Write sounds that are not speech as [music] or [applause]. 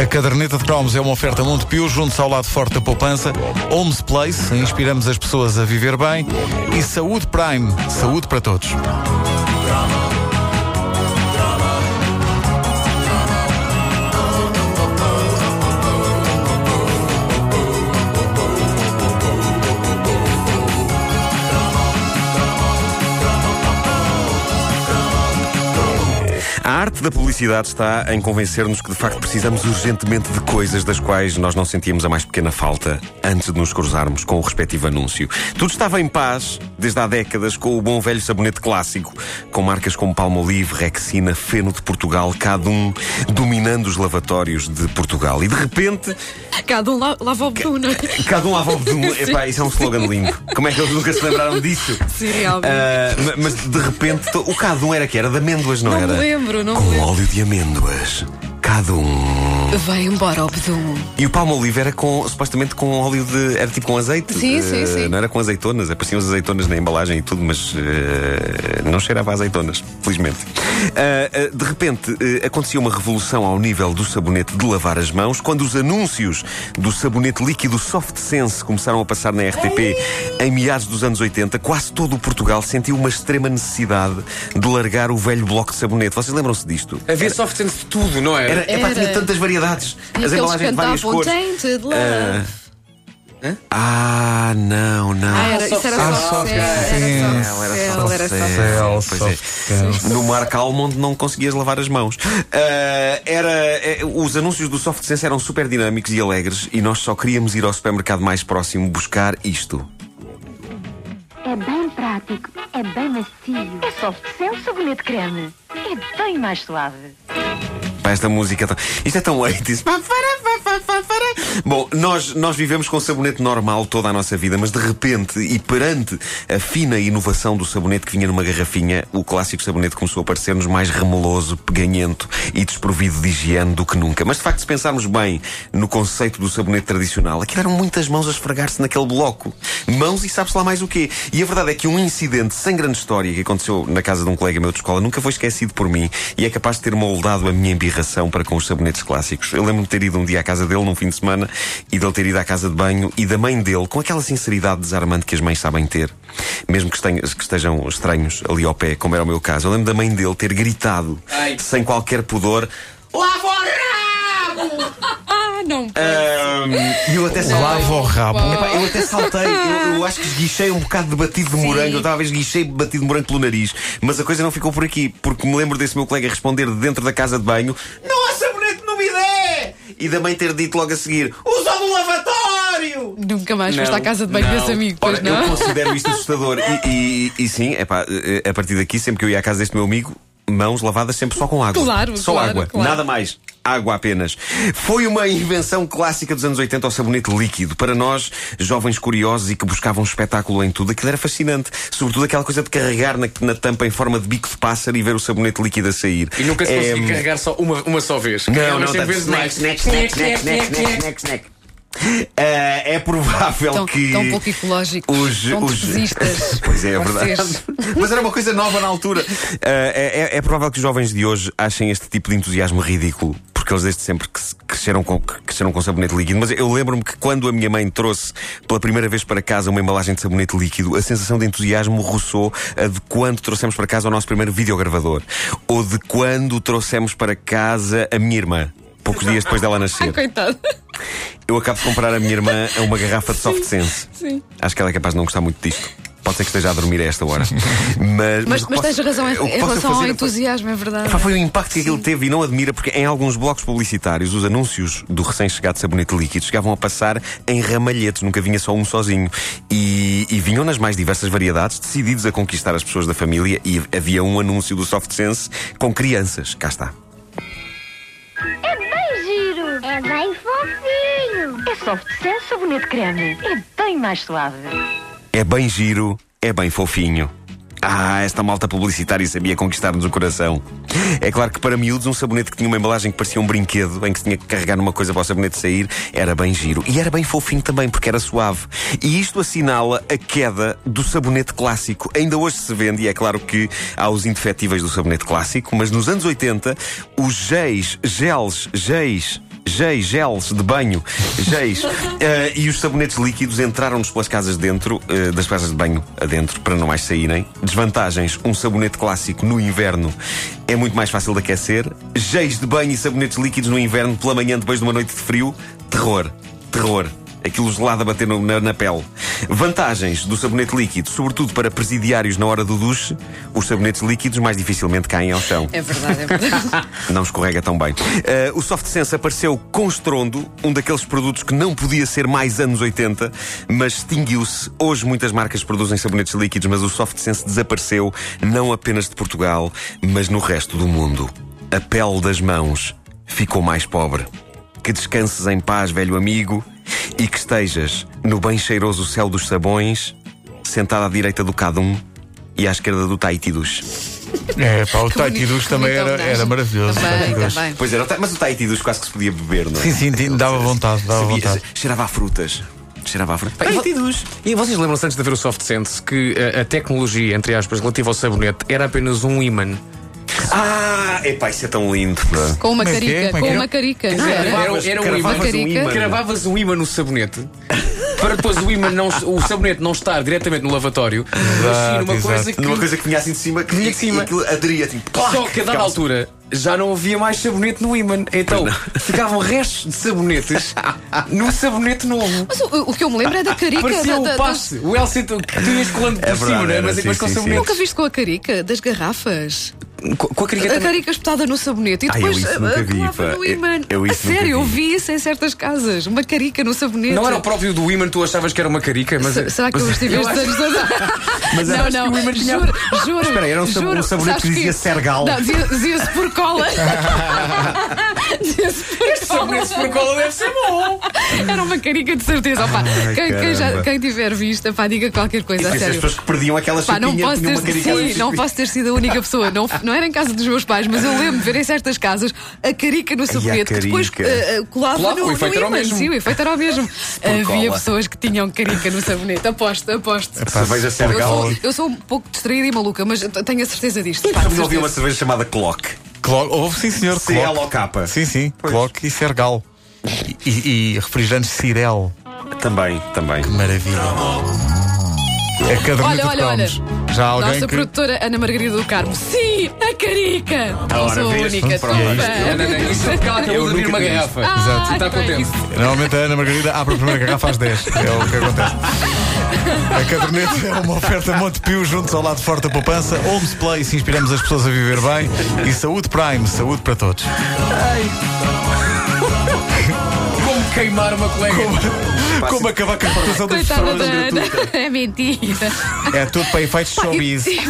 A caderneta de cromos é uma oferta Montepio, junto ao lado forte da poupança. Homes Place, inspiramos as pessoas a viver bem. E Saúde Prime, saúde para todos. Arte da publicidade está em convencer-nos que de facto precisamos urgentemente de coisas das quais nós não sentíamos a mais pequena falta antes de nos cruzarmos com o respectivo anúncio. Tudo estava em paz desde há décadas com o bom velho sabonete clássico, com marcas como Palmolive, Rexina, Feno de Portugal, cada um dominando os lavatórios de Portugal. E de repente, Cada um la- lava o bedum, não é? cada um à volta de um. Epá, isso é um slogan lindo. Como é que eles nunca se lembraram disso? Sim, realmente. Ma- mas de repente, o Cadum era que era de amêndoas, não, Não era? me lembro, não Com óleo de amêndoas. Cadum. Vai embora o bedum. E o Palmolive era com, supostamente com óleo de. Era tipo com azeite. Sim, sim, Eh, sim. Não era com azeitonas, apareciam as azeitonas na embalagem e tudo, mas eh, não cheirava a azeitonas, felizmente. Ah, de repente, acontecia uma revolução ao nível do sabonete de lavar as mãos quando os anúncios do sabonete líquido Soft Sense começaram a passar na RTP em meados dos anos 80. Quase todo o Portugal sentiu uma extrema necessidade de largar o velho bloco de sabonete. Vocês lembram-se disto? Havia soft sense de tudo, não era? Era, epá, Era. tinha tantas variedades. E as embalagens de várias cores. Tainted Love. Ah, não, não. Ah, era, isso era Ah, só céu, era só era céu, só era só céu. Céu, Pois é. soft. No Marco Almond não conseguias lavar as mãos. Ah, era, eh, os anúncios do Soft Sense eram super dinâmicos e alegres e nós só queríamos ir ao supermercado mais próximo buscar isto. É bem prático, é bem macio. É soft sem sabonete creme. É bem mais suave. Pá, esta música. tão- Isto é tão 80s. Bom, nós, nós vivemos com sabonete normal toda a nossa vida, mas de repente, e perante a fina inovação do sabonete que vinha numa garrafinha, o clássico sabonete começou a parecer-nos mais remeloso, peganhento e desprovido de higiene do que nunca. Mas de facto, se pensarmos bem no conceito do sabonete tradicional, aquilo eram muitas mãos a esfregar-se naquele bloco. Mãos e sabe-se lá mais o quê. E a verdade é que um incidente sem grande história que aconteceu na casa de um colega meu de escola nunca foi esquecido por mim e é capaz de ter moldado a minha embirração para com os sabonetes clássicos. Eu lembro-me de ter ido um dia à casa dele num fim de semana e dele ter ido à casa de banho e da mãe dele, com aquela sinceridade desarmante que as mães sabem ter, mesmo que, estejam estranhos ali ao pé, como era o meu caso. Eu lembro da mãe dele ter gritado, Ai. sem qualquer pudor, Lava o rabo! [laughs] Ah, não. Ahm, E eu até saltei. Lava o rabo. Epá, eu até saltei, eu, eu acho que esguichei um bocado de batido de morango. Eu talvez esguichei batido de morango pelo nariz. Mas a coisa não ficou por aqui, porque me lembro desse meu colega responder de dentro da casa de banho: Não há sabonete no bidé! E da mãe ter dito logo a seguir: Usa no lavatório! Nunca mais foste Não, à casa de banho desse amigo, pois Ora, não? eu considero isto assustador. E, e, e sim, epá, a partir daqui, sempre que eu ia à casa deste meu amigo, mãos lavadas sempre só com água. Claro, Só claro, água, claro. nada mais. Água apenas. Foi uma invenção clássica dos anos 80 ao sabonete líquido. Para nós, jovens curiosos e que buscavam espetáculo em tudo, aquilo era fascinante. Sobretudo aquela coisa de carregar na, na tampa em forma de bico de pássaro e ver o sabonete líquido a sair. E nunca se É, conseguia carregar só uma, uma só vez. não, não, sempre vezes mais. snack, snack, snack, snack, snack, snack, snack. Ah, é provável Tão, que. tão pouco ecológicos. Os, tão os... [laughs] Pois é, é verdade. Mas era uma coisa nova na altura. É, é- é provável que os jovens de hoje achem este tipo de entusiasmo ridículo. Porque eles desde sempre cresceram com, cresceram com sabonete líquido. Mas eu lembro-me que quando a minha mãe trouxe pela primeira vez para casa uma embalagem de sabonete líquido, a sensação de entusiasmo roçou a de quando trouxemos para casa o nosso primeiro videogravador. Ou de quando trouxemos para casa a minha irmã. Poucos dias depois dela [laughs] Ai, nascer. coitado. Eu acabo de comprar a minha irmã uma garrafa de soft sense. Sim. Acho que ela é capaz de não gostar muito disto. Pode ser que esteja a dormir a esta hora. [laughs] Mas, Mas, mas posso- tens razão em, em relação ao fazer é- entusiasmo, é verdade. Foi o impacto que aquilo teve e não admira, porque em alguns blocos publicitários os anúncios do recém-chegado sabonete líquido chegavam a passar em ramalhetes, nunca vinha só um sozinho. E, e vinham nas mais diversas variedades, decididos a conquistar as pessoas da família, e havia um anúncio do Soft Sense com crianças. Cá está. É bem giro. É bem fofinho. É soft sem sabonete creme. É bem mais suave. É bem giro, é bem fofinho. Ah, esta malta publicitária sabia conquistar-nos o coração. É claro que para miúdos, um sabonete que tinha uma embalagem que parecia um brinquedo, em que se tinha que carregar numa coisa para o sabonete sair, era bem giro. E era bem fofinho também, porque era suave. E isto assinala a queda do sabonete clássico. Ainda hoje se vende, e é claro que há os indefetíveis do sabonete clássico, mas nos anos 80, os géis, gels, géis, geis, gels de banho, geis. [laughs] Eh, e os sabonetes líquidos entraram-nos pelas casas dentro, eh, das casas de banho adentro, para não mais saírem. Desvantagens: um sabonete clássico no inverno é muito mais fácil de aquecer. Geis de banho e sabonetes líquidos no inverno, pela manhã, depois de uma noite de frio, terror. Terror. Aquilo gelado a bater no- na, na pele. Vantagens do sabonete líquido, sobretudo para presidiários na hora do duche, os sabonetes líquidos mais dificilmente caem ao chão. É verdade, é verdade. [laughs] Não escorrega tão bem. Eh, o Soft Sense apareceu com estrondo, um daqueles produtos que não podia ser mais anos 80, mas extinguiu-se. Hoje muitas marcas produzem sabonetes líquidos, mas o Soft Sense desapareceu, não apenas de Portugal, mas no resto do mundo. A pele das mãos ficou mais pobre. Que descanses em paz, velho amigo, e que estejas no bem cheiroso céu dos sabões, sentado à direita do Cadum e à esquerda do Tahiti Duche. É, pá, o [laughs] Tahiti Dush também era, homenagem. era maravilhoso. Tahiti Também, Dush. também. Pois era, mas o Tahiti Duche quase que se podia beber, não é? Sim, sim, dava vontade, dava Sabia- vontade. Cheirava a frutas. Cheirava a frutas. E vo- E vocês lembram-se antes de haver o Soft Sense que a, a tecnologia, entre aspas, relativa ao sabonete era apenas um imã? Ah, epá, isso é tão lindo. Com uma é é? carica, é com é? uma carica. Não Era, era? era, um imã. Cravavas um imã. Cravavas um imã no sabonete para depois o imã não, o sabonete não estar diretamente no lavatório, mas sim numa exato. coisa que. Numa coisa que vinha assim de cima, que Vinha de cima. e aquilo aderia tipo. plac, Só que a dada altura já não havia mais sabonete no imã. Então [laughs] ficavam restos de sabonetes no sabonete novo. Mas o, o que eu me lembro é da carica. Parecia da- o da- passe, o Elsie que tu ias colando por É cima, verdade, não é? mas depois sim, com sabonete. Nunca viste com a carica das garrafas? Com, a A carica carica espetada no sabonete e eu depois ah, nunca vi, colava no Eu- imã. eu a isso nunca sério, eu vi. isso em certas casas. Uma carica no sabonete. Não era o próprio do imã, tu achavas que era uma carica, mas. Se- Será que eu estive [laughs] eu estes anos todos? [laughs] Mas eu não, não, que o tinha- juro, juro. Espera era um juro. um sabonete que dizia Sergal. Não, dizia- dizia-se por cola. [laughs] Dizia-se por cola. Sabonete por cola deve ser bom. Era uma carica de certeza. Opá, Ai, quem, quem, já- quem tiver visto, pá, diga qualquer coisa, a As sério. pessoas que perdiam aquela Pá, não posso, ter, uma carica sim, não posso ter sido a única pessoa. Não, não era em casa dos meus pais, mas eu lembro de ver em certas casas a carica no sabonete que depois eh, colava Colava, no, o no efeito era o imã. mesmo. Sim, o efeito era o mesmo. [laughs] Havia cola. pessoas que tinham carica no sabonete. Aposto, aposto. Cerveja Eu Sergal. sou, eu sou um pouco distraída e maluca, mas eu tenho a certeza disto. Pá, de Não havia uma certeza. cerveja chamada Clock. Clock, houve, sim, senhor. Clock. C-L-O-K. Sim, sim. Clock e Sergal. E, e, e refrigerantes Cirel. Também, também. Maravilha. É caderneta Olha, de olha, olha. Já há alguém Nossa que... produtora Ana Margarida do Carmo. Sim, a carica! Não sou a única. Sou é fã. Isso é porque ela acabou de abrir uma garrafa. Exato. E está contente. Normalmente a Ana Margarida abre a primeira garrafa às 10. É o que acontece. A caderneta é uma oferta Montepio juntos ao lado forte da poupança. Homes Place, inspiramos as pessoas a viver bem. E Saúde Prime, saúde para todos. Como queimar uma colega. Como acabar com a importação das Coitada pessoas? da [laughs] Ana. É mentira. É tudo para efeitos showbiz. [laughs]